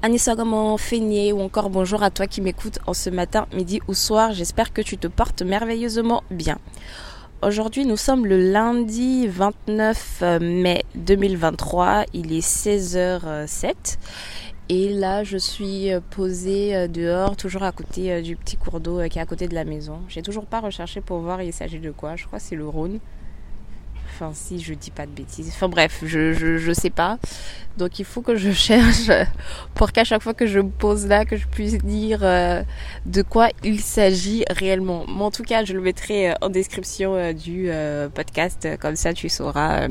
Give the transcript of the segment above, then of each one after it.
Anissa comment Feigné ou encore bonjour à toi qui m'écoute en ce matin, midi ou soir. J'espère que tu te portes merveilleusement bien. Aujourd'hui, nous sommes le lundi 29 mai 2023. Il est 16h07. Et là, je suis posée euh, dehors, toujours à côté euh, du petit cours d'eau euh, qui est à côté de la maison. J'ai toujours pas recherché pour voir il s'agit de quoi. Je crois que c'est le Rhône. Enfin, si je dis pas de bêtises. Enfin bref, je, je, je sais pas. Donc il faut que je cherche pour qu'à chaque fois que je me pose là, que je puisse dire euh, de quoi il s'agit réellement. Mais en tout cas, je le mettrai euh, en description euh, du podcast. Comme ça, tu sauras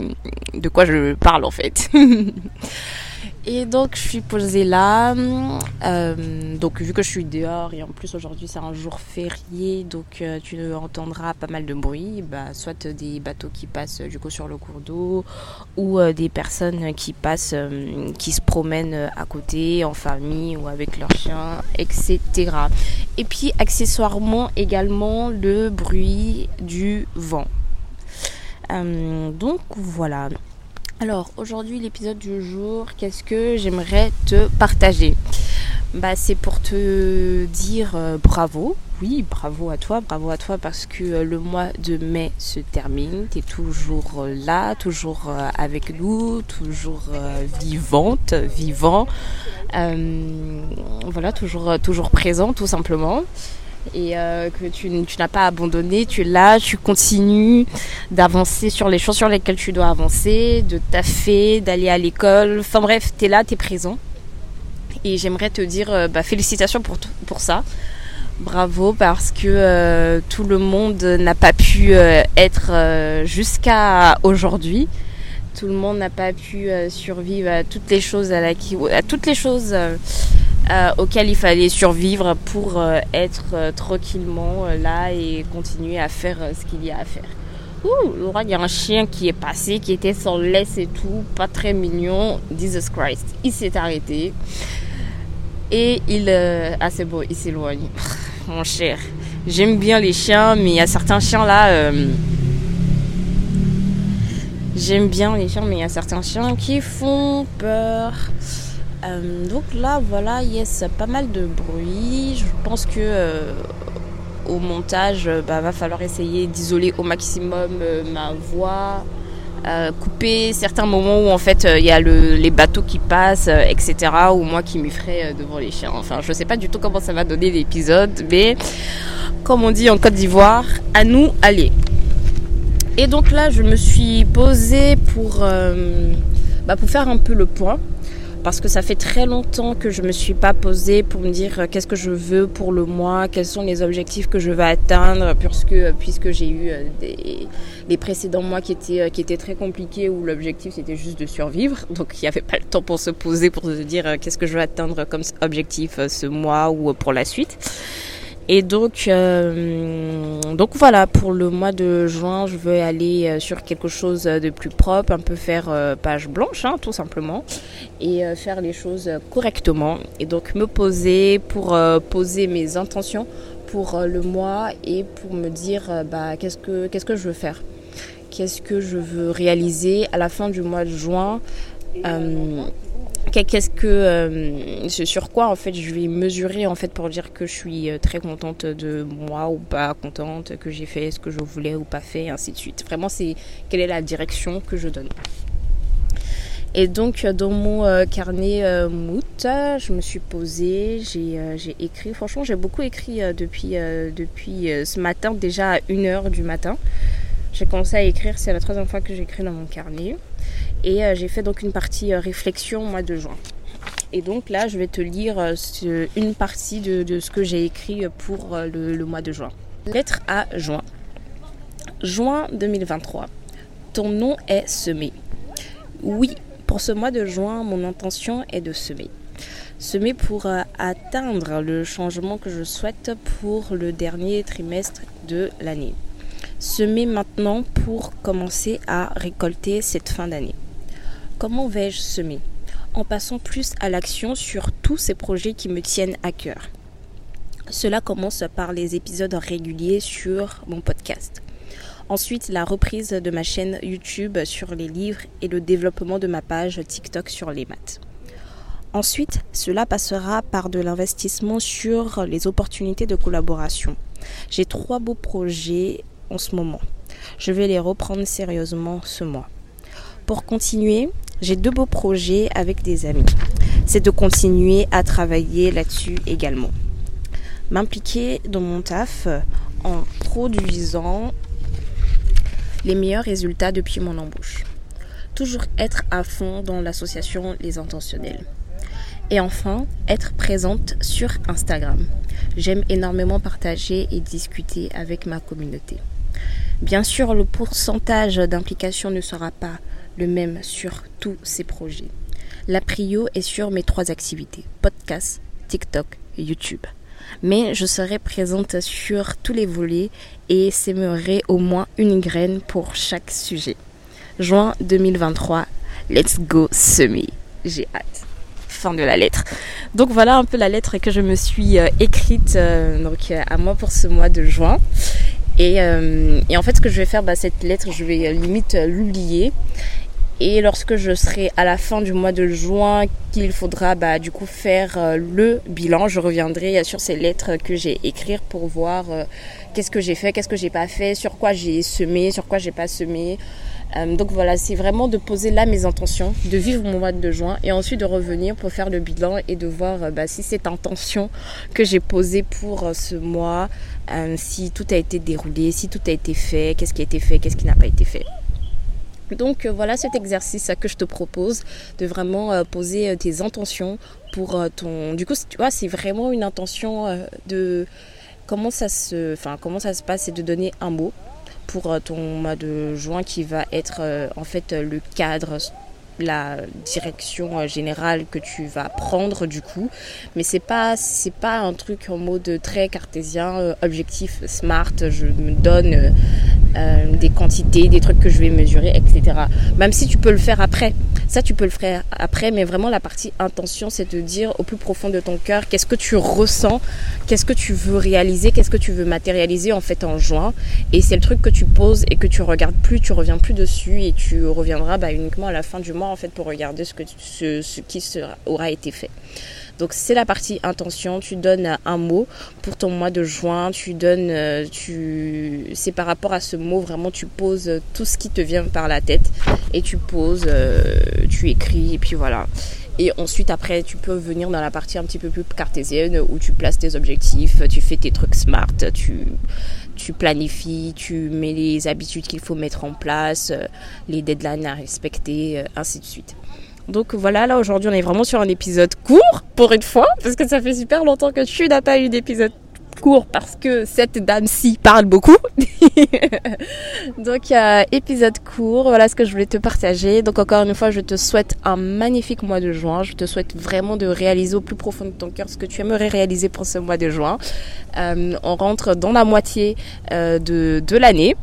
de quoi je parle en fait. Et donc je suis posée là. Euh, donc vu que je suis dehors et en plus aujourd'hui c'est un jour férié, donc euh, tu entendras pas mal de bruit, bah, soit des bateaux qui passent du coup sur le cours d'eau ou euh, des personnes qui passent, qui se promènent à côté en famille ou avec leurs chiens, etc. Et puis accessoirement également le bruit du vent. Donc voilà. Alors aujourd'hui l'épisode du jour, qu'est-ce que j'aimerais te partager? Bah, C'est pour te dire euh, bravo, oui bravo à toi, bravo à toi parce que euh, le mois de mai se termine, tu es toujours euh, là, toujours avec nous, toujours vivante, vivant, voilà, toujours, toujours présent tout simplement et euh, que tu, n'as pas abandonné, tu es là, tu continues d'avancer sur les choses sur lesquelles tu dois avancer, de taffer, d'aller à l'école. Enfin bref, tu es là, tu es présent. Et j'aimerais te dire euh, bah, félicitations pour, pour ça. Bravo parce que euh, tout le monde n'a pas pu être jusqu'à aujourd'hui. Tout le monde n'a pas pu survivre à toutes les choses à toutes les choses euh, auxquelles il fallait survivre pour euh, être euh, tranquillement là et continuer à faire ce qu'il y a à faire. Ouh, Laura, il y a un chien qui est passé, qui était sans laisse et tout, pas très mignon. Jesus Christ, il s'est arrêté et il, ah c'est bon, il s'éloigne. Mon cher, j'aime bien les chiens, mais il y a certains chiens là. J'aime bien les chiens, mais il y a certains chiens qui font peur. Euh, donc là, voilà, yes, pas mal de bruit. Je pense que euh, au montage, euh, bah, va falloir essayer d'isoler au maximum ma voix, couper certains moments où en fait il y a le, les bateaux qui passent, etc. Ou moi qui m'effraie devant les chiens. Enfin, je sais pas du tout comment ça va donner l'épisode, mais comme on dit en Côte d'Ivoire, à nous, allez. Et donc là, je me suis posée pour, bah, pour faire un peu le point. Parce que ça fait très longtemps que je me suis pas posée pour me dire euh, qu'est-ce que je veux pour le mois, quels sont les objectifs que je veux atteindre, puisque, puisque j'ai eu euh, des, précédents mois qui étaient, euh, qui étaient très compliqués où l'objectif c'était juste de survivre. Donc il n'y avait pas le temps pour se poser, pour se dire euh, qu'est-ce que je veux atteindre comme objectif euh, ce mois ou euh, pour la suite. Et donc, euh, donc voilà, pour le mois de juin, je veux aller euh, sur quelque chose de plus propre, un peu faire euh, page blanche, hein, tout simplement, et faire les choses correctement. Et donc me poser pour poser mes intentions pour le mois et pour me dire bah, qu'est-ce que, qu'est-ce que je veux faire? Qu'est-ce que je veux réaliser à la fin du mois de juin? Qu'est-ce que euh, sur quoi en fait je vais mesurer en fait pour dire que je suis euh, très contente de moi ou pas contente que j'ai fait ce que je voulais ou pas fait ainsi de suite. Vraiment c'est quelle est la direction que je donne. Et donc dans mon euh, carnet moot je me suis posée j'ai écrit. Franchement j'ai beaucoup écrit depuis depuis ce matin déjà à 1h du matin. J'ai commencé à écrire c'est la troisième fois que j'écris dans mon carnet et euh, j'ai fait donc une partie euh, réflexion au mois de juin. Et donc là, je vais te lire euh, une partie de, ce que j'ai écrit pour le, mois de juin. Lettre à juin. Juin 2023. Ton nom est semé. Oui, pour ce mois de juin, mon intention est de semer. Semer pour atteindre le changement que je souhaite pour le dernier trimestre de l'année. Semer maintenant pour commencer à récolter cette fin d'année. Comment vais-je semer? En passant plus à l'action sur tous ces projets qui me tiennent à cœur. Cela commence par les épisodes réguliers sur mon podcast. Ensuite, la reprise de ma chaîne YouTube sur les livres et le développement de ma page TikTok sur les maths. Ensuite, cela passera par de l'investissement sur les opportunités de collaboration. J'ai trois beaux projets en ce moment. Je vais les reprendre sérieusement ce mois. Pour continuer, j'ai deux beaux projets avec des amis. C'est de continuer à travailler là-dessus également. M'impliquer dans mon taf en produisant les meilleurs résultats depuis mon embauche. Toujours être à fond dans l'association Les Intentionnels. Et enfin, être présente sur Instagram. J'aime énormément partager et discuter avec ma communauté. Bien sûr, le pourcentage d'implication ne sera pas le même sur tous ces projets. La prio est sur mes trois activités, podcast, TikTok YouTube. Mais je serai présente sur tous les volets et sèmerai au moins une graine pour chaque sujet. Juin 2023, let's go semer. J'ai hâte. Fin de la lettre. Donc voilà un peu la lettre que je me suis euh, écrite euh, donc, euh, à moi pour ce mois de juin. Et, en fait, ce que je vais faire, bah, cette lettre, je vais limite l'oublier et lorsque je serai à la fin du mois de juin, qu'il faudra bah, du coup faire euh, le bilan, je reviendrai sur ces lettres que j'ai écrites pour voir euh, qu'est-ce que j'ai fait, qu'est-ce que j'ai pas fait, sur quoi j'ai semé, sur quoi j'ai pas semé. Euh, donc voilà, c'est vraiment de poser là mes intentions, de vivre mon mois de juin et ensuite de revenir pour faire le bilan et de voir bah, si cette intention que j'ai posée pour ce mois, si tout a été déroulé, si tout a été fait, qu'est-ce qui a été fait, qu'est-ce qui n'a pas été fait. Donc euh, voilà cet exercice que je te propose de vraiment euh, poser euh, tes intentions pour ton. Du coup, tu vois, c'est vraiment une intention de comment ça se, enfin comment ça se passe et de donner un mot pour ton mois de juin qui va être en fait le cadre la direction générale que tu vas prendre du coup mais c'est pas c'est pas un truc en mode très cartésien objectif smart je me donne euh, des quantités, des trucs que je vais mesurer, etc. Même si tu peux le faire après. Ça, tu peux le faire après, mais vraiment la partie intention, c'est de dire au plus profond de ton cœur qu'est-ce que tu ressens, qu'est-ce que tu veux réaliser, qu'est-ce que tu veux matérialiser en fait en juin. Et c'est le truc que tu poses et que tu regardes plus, tu reviens plus dessus et tu reviendras bah, uniquement à la fin du mois en fait pour regarder ce, que ce, ce qui sera, aura été fait. Donc c'est la partie intention, tu donnes un mot pour ton mois de juin, tu donnes euh, tu c'est par rapport à ce mot vraiment tu poses tout ce qui te vient par la tête et tu poses euh, tu écris et puis voilà. Et ensuite, après, tu peux venir dans la partie un petit peu plus cartésienne où tu places tes objectifs, tu fais tes trucs smart, tu, tu planifies, tu mets les habitudes qu'il faut mettre en place, euh, les deadlines à respecter, ainsi de suite. Donc voilà, là aujourd'hui on est vraiment sur un épisode court pour une fois, parce que ça fait super longtemps que tu n'as pas eu d'épisode court parce que cette dame-ci parle beaucoup. Donc épisode court, voilà ce que je voulais te partager. Donc encore une fois, je te souhaite un magnifique mois de juin. Je te souhaite vraiment de réaliser au plus profond de ton cœur ce que tu aimerais réaliser pour ce mois de juin. Euh, on rentre dans la moitié euh, de l'année.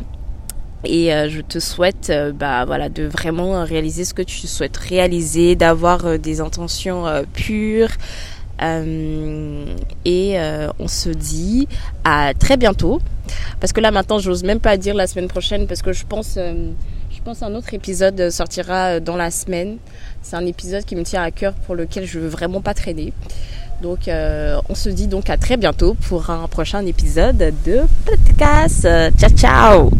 Et euh, je te souhaite euh, bah, voilà, de vraiment réaliser ce que tu souhaites réaliser, d'avoir euh, des intentions pures, et on se dit à très bientôt. Parce que là maintenant, j'ose même pas dire la semaine prochaine parce que je pense, je pense un autre épisode sortira dans la semaine. C'est un épisode qui me tient à cœur pour lequel je veux vraiment pas traîner. Donc, on se dit donc à très bientôt pour un prochain épisode de podcast. Ciao, ciao